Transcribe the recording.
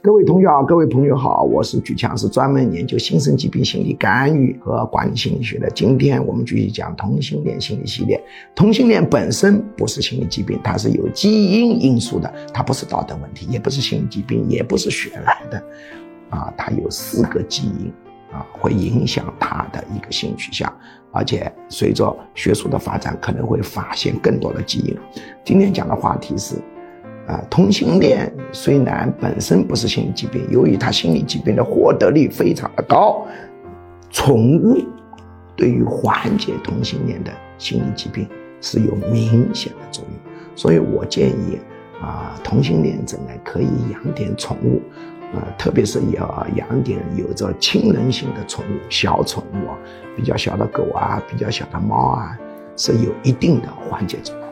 各位同学好，各位朋友好，我是举强，是专门研究新生疾病心理干预和管理心理学的。今天我们继续讲同性恋心理系列。同性恋本身不是心理疾病，它是有基因因素的，它不是道德问题，也不是心理疾病，也不是血来的。啊，它有四个基因啊，会影响他的一个性取向，而且随着学术的发展，可能会发现更多的基因。今天讲的话题是。啊，同性恋虽然本身不是心理疾病，由于他心理疾病的获得率非常的高，宠物对于缓解同性恋的心理疾病是有明显的作用，所以我建议啊，同性恋者呢可以养点宠物，啊，特别是要养点有着亲人性的宠物，小宠物，比较小的狗啊，比较小的猫啊，是有一定的缓解作用。